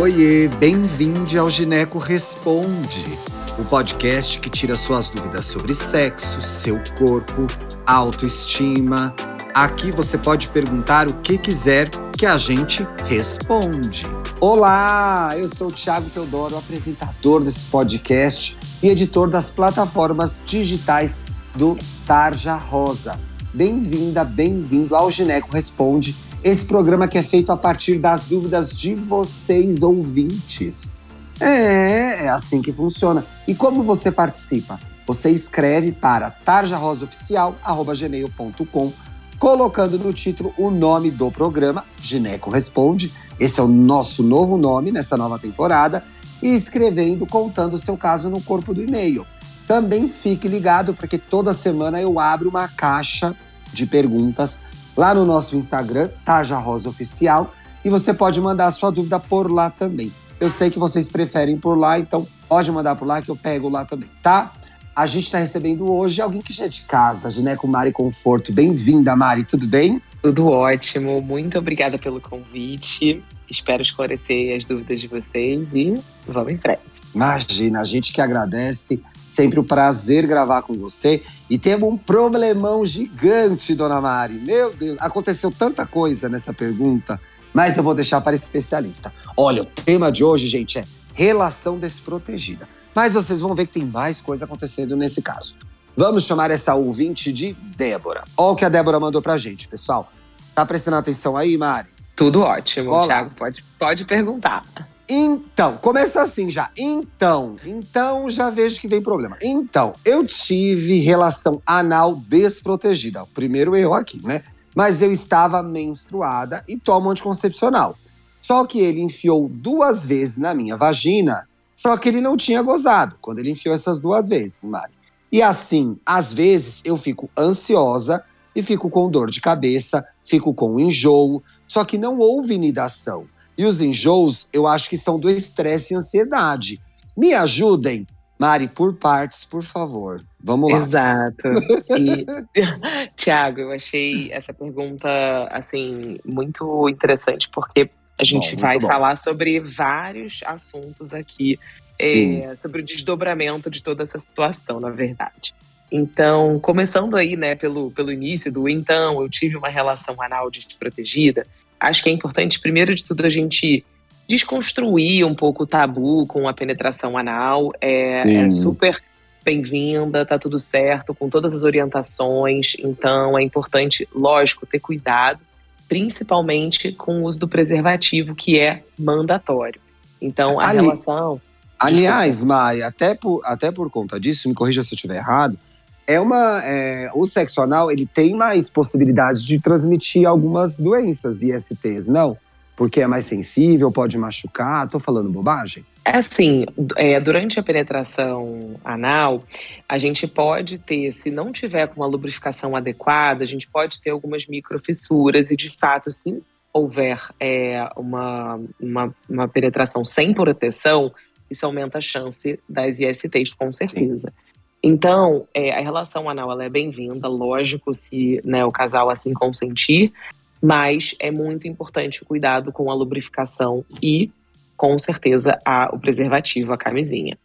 Oiê, bem-vindo ao Gineco Responde, o podcast que tira suas dúvidas sobre sexo, seu corpo, autoestima. Aqui você pode perguntar o que quiser que a gente responde. Olá, eu sou o Thiago Teodoro, apresentador desse podcast e editor das plataformas digitais do Tarja Rosa. Bem-vinda, bem-vindo ao Gineco Responde, esse programa que é feito a partir das dúvidas de vocês, ouvintes. É, é assim que funciona. E como você participa? Você escreve para tarjarosaoficial.gmail.com colocando no título o nome do programa, Gineco Responde. Esse é o nosso novo nome nessa nova temporada. E escrevendo, contando o seu caso no corpo do e-mail. Também fique ligado, porque toda semana eu abro uma caixa de perguntas lá no nosso Instagram, Tarja Rosa Oficial, e você pode mandar a sua dúvida por lá também. Eu sei que vocês preferem por lá, então pode mandar por lá que eu pego lá também, tá? A gente está recebendo hoje alguém que já é de casa, Gineco Mari Conforto. Bem-vinda, Mari, tudo bem? Tudo ótimo, muito obrigada pelo convite. Espero esclarecer as dúvidas de vocês e vamos em frente. Imagina, a gente que agradece. Sempre um prazer gravar com você. E temos um problemão gigante, dona Mari. Meu Deus, aconteceu tanta coisa nessa pergunta, mas eu vou deixar para especialista. Olha, o tema de hoje, gente, é relação desprotegida. Mas vocês vão ver que tem mais coisa acontecendo nesse caso. Vamos chamar essa ouvinte de Débora. Olha o que a Débora mandou pra gente, pessoal. Tá prestando atenção aí, Mari? Tudo ótimo, Olá. Thiago. Pode, pode perguntar. Então, começa assim já. Então, então já vejo que vem problema. Então, eu tive relação anal desprotegida. Primeiro erro aqui, né? Mas eu estava menstruada e tomo anticoncepcional. Só que ele enfiou duas vezes na minha vagina, só que ele não tinha gozado quando ele enfiou essas duas vezes, Mari. E assim, às vezes eu fico ansiosa e fico com dor de cabeça, fico com enjoo, só que não houve nidação. E os enjoos, eu acho que são do estresse e ansiedade. Me ajudem, Mari, por partes, por favor. Vamos lá. Exato. E, Tiago, eu achei essa pergunta assim muito interessante porque a gente bom, vai falar sobre vários assuntos aqui é, sobre o desdobramento de toda essa situação, na verdade. Então, começando aí, né, pelo, pelo início do então, eu tive uma relação anal desprotegida acho que é importante, primeiro de tudo, a gente desconstruir um pouco o tabu com a penetração anal. É, é super bem-vinda, tá tudo certo, com todas as orientações. Então, é importante, lógico, ter cuidado, principalmente com o uso do preservativo, que é mandatório. Então, a Ali, relação. Aliás, Maia, até por, até por conta disso, me corrija se eu estiver errado, é uma. É, o sexo anal ele tem mais possibilidades de transmitir algumas doenças, ISTs, não? Porque é mais sensível, pode machucar. Tô falando bobagem? É assim, é, durante a penetração anal, a gente pode ter, se não tiver com uma lubrificação adequada, a gente pode ter algumas microfissuras e, de fato, se houver é, uma, uma, uma penetração sem proteção, isso aumenta a chance das ISTs, com certeza. Sim. Então, é, a relação anal é bem-vinda, lógico, se né, o casal assim consentir, mas é muito importante o cuidado com a lubrificação e, com certeza, a, o preservativo, a camisinha.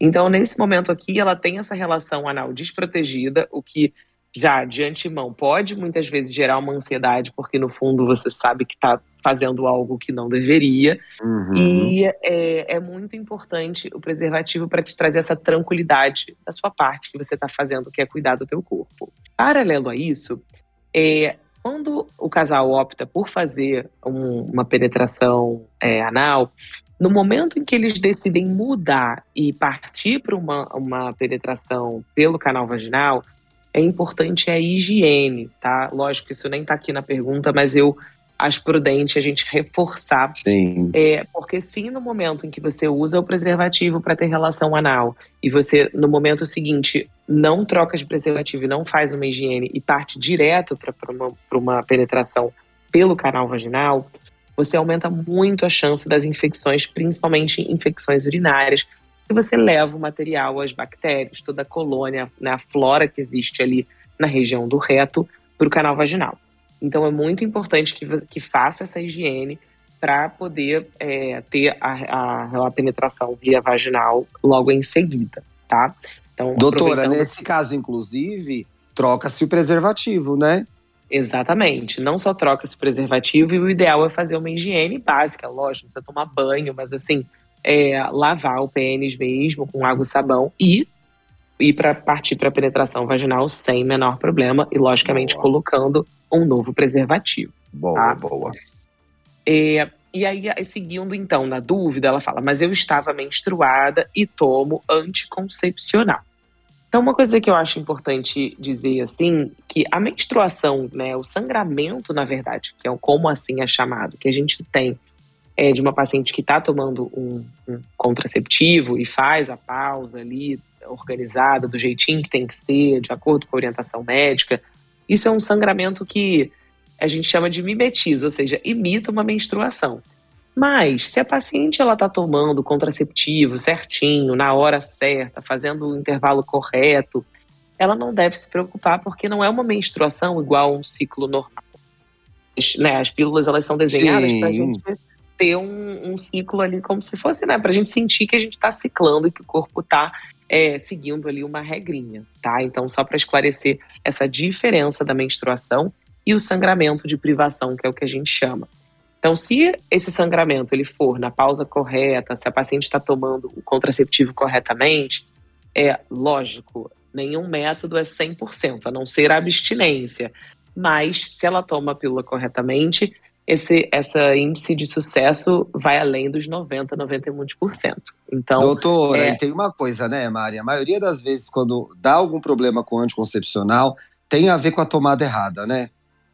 Então, nesse momento aqui, ela tem essa relação anal desprotegida, o que já de antemão pode muitas vezes gerar uma ansiedade, porque no fundo você sabe que está fazendo algo que não deveria. Uhum. E é, é, muito importante o preservativo para te trazer essa tranquilidade da sua parte que você está fazendo, que é cuidar do teu corpo. Paralelo a isso, é, quando o casal opta por fazer um, uma penetração é, anal, no momento em que eles decidem mudar e partir para uma, uma penetração pelo canal vaginal, é importante a higiene, tá? Lógico isso nem tá aqui na pergunta, mas eu acho prudente a gente reforçar. Sim. É, porque sim, no momento em que você usa o preservativo para ter relação anal e você, no momento seguinte, não troca de preservativo e não faz uma higiene e parte direto para uma, uma penetração pelo canal vaginal, você aumenta muito a chance das infecções, principalmente infecções urinárias, que você leva o material, as bactérias, toda a colônia, né, a flora que existe ali na região do reto, para o canal vaginal. Então é muito importante que, que faça essa higiene, para poder é, ter a, a, a, penetração via vaginal logo em seguida, tá? Então, Doutora, nesse caso, inclusive, troca-se o preservativo, né? Exatamente. Não só troca-se o preservativo, e o ideal é fazer uma higiene básica, lógico, não precisa tomar banho, mas assim, é, lavar o pênis mesmo com água e sabão e ir para partir para penetração vaginal sem menor problema e, logicamente, boa. colocando um novo preservativo. Boa, tá? boa. É, e aí, seguindo então na dúvida, ela fala: Mas eu estava menstruada e tomo anticoncepcional. Então, uma coisa que eu acho importante dizer assim, que a menstruação, né, o sangramento, na verdade, que é como assim é chamado, que a gente tem é, de uma paciente que está tomando um, um, contraceptivo e faz a pausa ali organizada, do jeitinho que tem que ser, de acordo com a orientação médica, isso é um sangramento que a gente chama de mimetiza, ou seja, imita uma menstruação. Mas se a paciente ela está tomando contraceptivo certinho, na hora certa, fazendo o intervalo correto, ela não deve se preocupar porque não é uma menstruação igual a um ciclo normal. As, né, as pílulas elas são desenhadas para a gente ter um, um, ciclo ali como se fosse, né, para a gente sentir que a gente está ciclando e que o corpo está é, seguindo ali uma regrinha, tá? Então só para esclarecer essa diferença da menstruação e o sangramento de privação, que é o que a gente chama. Então, se esse sangramento ele for na pausa correta, se a paciente está tomando o contraceptivo corretamente, é lógico, nenhum método é 100%, a não ser a abstinência. Mas, se ela toma a pílula corretamente, esse essa índice de sucesso vai além dos 90, 91%. Então, Doutora, é... e tem uma coisa, né, Mari? A maioria das vezes, quando dá algum problema com anticoncepcional, tem a ver com a tomada errada, né?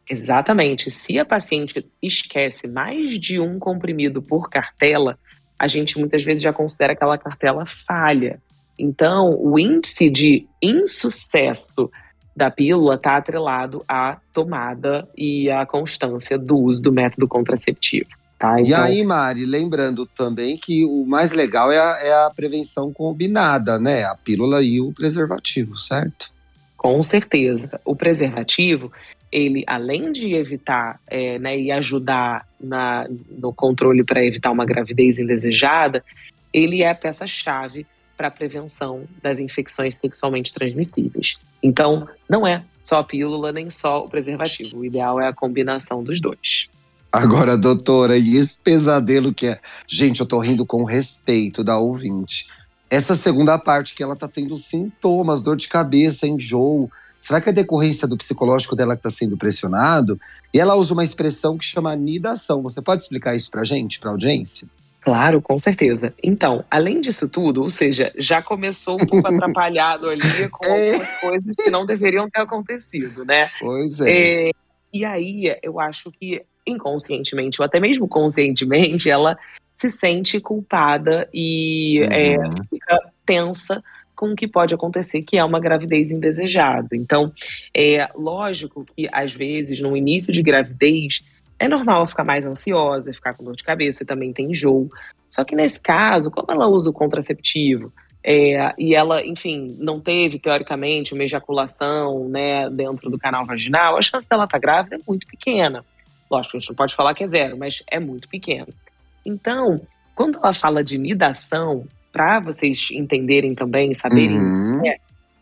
Exatamente. Se a paciente esquece mais de um comprimido por cartela, a gente muitas vezes já considera aquela cartela falha. Então, o índice de insucesso da pílula está atrelado à tomada e à constância do uso do método contraceptivo. Tá? Então, e aí, Mari, lembrando também que o mais legal é a, é a prevenção combinada, né? A pílula e o preservativo, certo? Com certeza. O preservativo, ele, além de evitar é, né, e ajudar na, no controle para evitar uma gravidez indesejada, ele é a peça-chave para a prevenção das infecções sexualmente transmissíveis. Então, não é só a pílula nem só o preservativo. O ideal é a combinação dos dois. Agora, doutora, e esse pesadelo que é. Gente, eu tô rindo com respeito da ouvinte. Essa segunda parte que ela tá tendo sintomas, dor de cabeça, enjoo Será que é decorrência do psicológico dela que está sendo pressionado? E ela usa uma expressão que chama nidação. Você pode explicar isso para a gente, para a audiência? Claro, com certeza. Então, além disso tudo, ou seja, já começou um pouco atrapalhado ali com é. algumas coisas que não deveriam ter acontecido, né? Pois é. é. E aí, eu acho que inconscientemente, ou até mesmo conscientemente, ela se sente culpada e é, uhum. é, fica tensa com o que pode acontecer, que é uma gravidez indesejada. Então, é lógico que às vezes no início de gravidez é normal ficar mais ansiosa, ficar com dor de cabeça, também tem enjoo. Só que nesse caso, como ela usa o contraceptivo, é, e ela, enfim, não teve, teoricamente, uma ejaculação né, dentro do canal vaginal, a chance dela estar tá grávida é muito pequena. Lógico, a gente não pode falar que é zero, mas é muito pequena. Então, quando ela fala de nidação, para vocês entenderem também, saberem, uhum. é,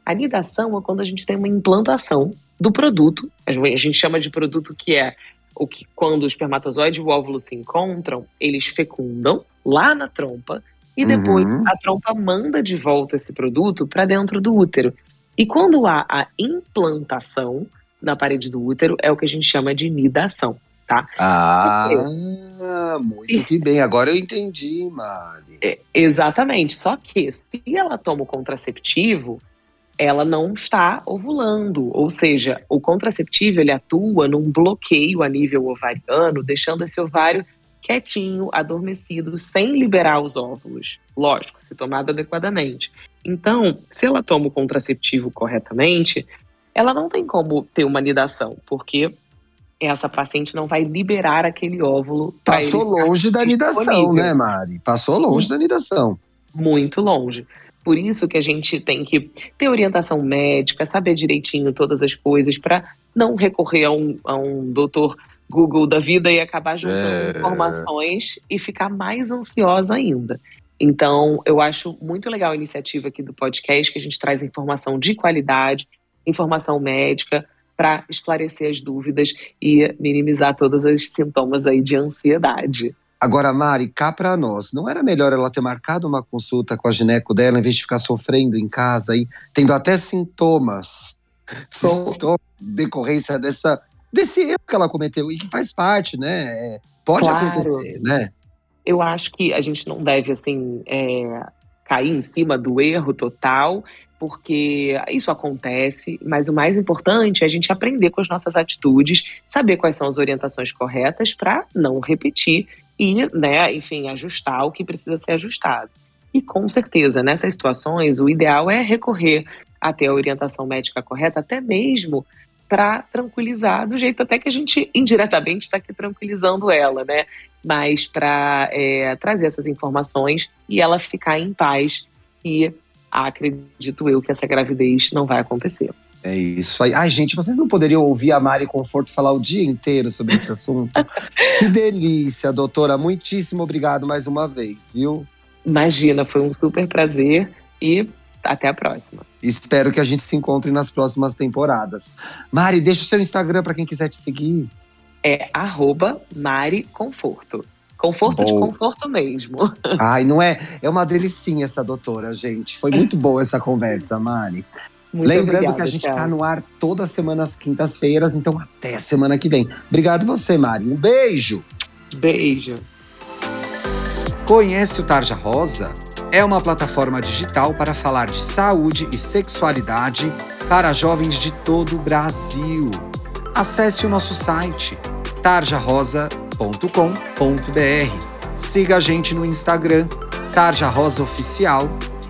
a nidação é quando a gente tem uma implantação do produto. A gente chama de produto que é o que quando o espermatozoide e o óvulo se encontram, eles fecundam lá na trompa e depois uhum. a trompa manda de volta esse produto para dentro do útero. E quando há a implantação na parede do útero, é o que a gente chama de nidação tá? Ah, muito que bem. Agora eu entendi, Mari. É, exatamente. Só que se ela toma o contraceptivo, ela não está ovulando. Ou seja, o contraceptivo ele atua num bloqueio a nível ovariano, deixando esse ovário quietinho, adormecido, sem liberar os óvulos. Lógico, se tomado adequadamente. Então, se ela toma o contraceptivo corretamente, ela não tem como ter uma nidação, porque essa paciente não vai liberar aquele óvulo. Passou longe da nidação, né, Mari? Passou longe da nidação. Muito longe. Por isso que a gente tem que ter orientação médica, saber direitinho todas as coisas, para não recorrer a um, a um doutor Google da vida e acabar juntando é... informações e ficar mais ansiosa ainda. Então, eu acho muito legal a iniciativa aqui do podcast, que a gente traz informação de qualidade, informação médica, para esclarecer as dúvidas e minimizar todos os sintomas aí de ansiedade. Agora, Mari, cá para nós, não era melhor ela ter marcado uma consulta com a gineco dela, em vez de ficar sofrendo em casa aí, tendo até sintomas, sintomas decorrência dessa, desse erro que ela cometeu e que faz parte, né? É, pode claro. acontecer, né? Eu acho que a gente não deve, assim, é, cair em cima do erro total, porque isso acontece, mas o mais importante é a gente aprender com as nossas atitudes, saber quais são as orientações corretas para não repetir e, né, enfim, ajustar o que precisa ser ajustado. E com certeza, nessas situações, o ideal é recorrer até a orientação médica correta, até mesmo para tranquilizar, do jeito até que a gente indiretamente está aqui tranquilizando ela, né? Mas para é, trazer essas informações e ela ficar em paz e acredito eu que essa gravidez não vai acontecer. É isso aí. Ai, gente, vocês não poderiam ouvir a Mari Conforto falar o dia inteiro sobre esse assunto? que delícia, doutora. Muitíssimo obrigado mais uma vez, viu? Imagina, foi um super prazer e até a próxima. Espero que a gente se encontre nas próximas temporadas. Mari, deixa o seu Instagram para quem quiser te seguir. É arroba Mari Conforto. Conforto Bom. de conforto mesmo. Ai, não é? É uma delicinha essa doutora, gente. Foi muito boa essa conversa, Mari. Muito Lembrando que a gente está no ar toda semana às quintas-feiras, então até semana que vem. Obrigado você, Mari. Um beijo. Beijo. Conhece o Tarja Rosa? É uma plataforma digital para falar de saúde e sexualidade para jovens de todo o Brasil. Acesse o nosso site tarjarosa.com.br. Siga a gente no Instagram, Tarja Rosa Oficial,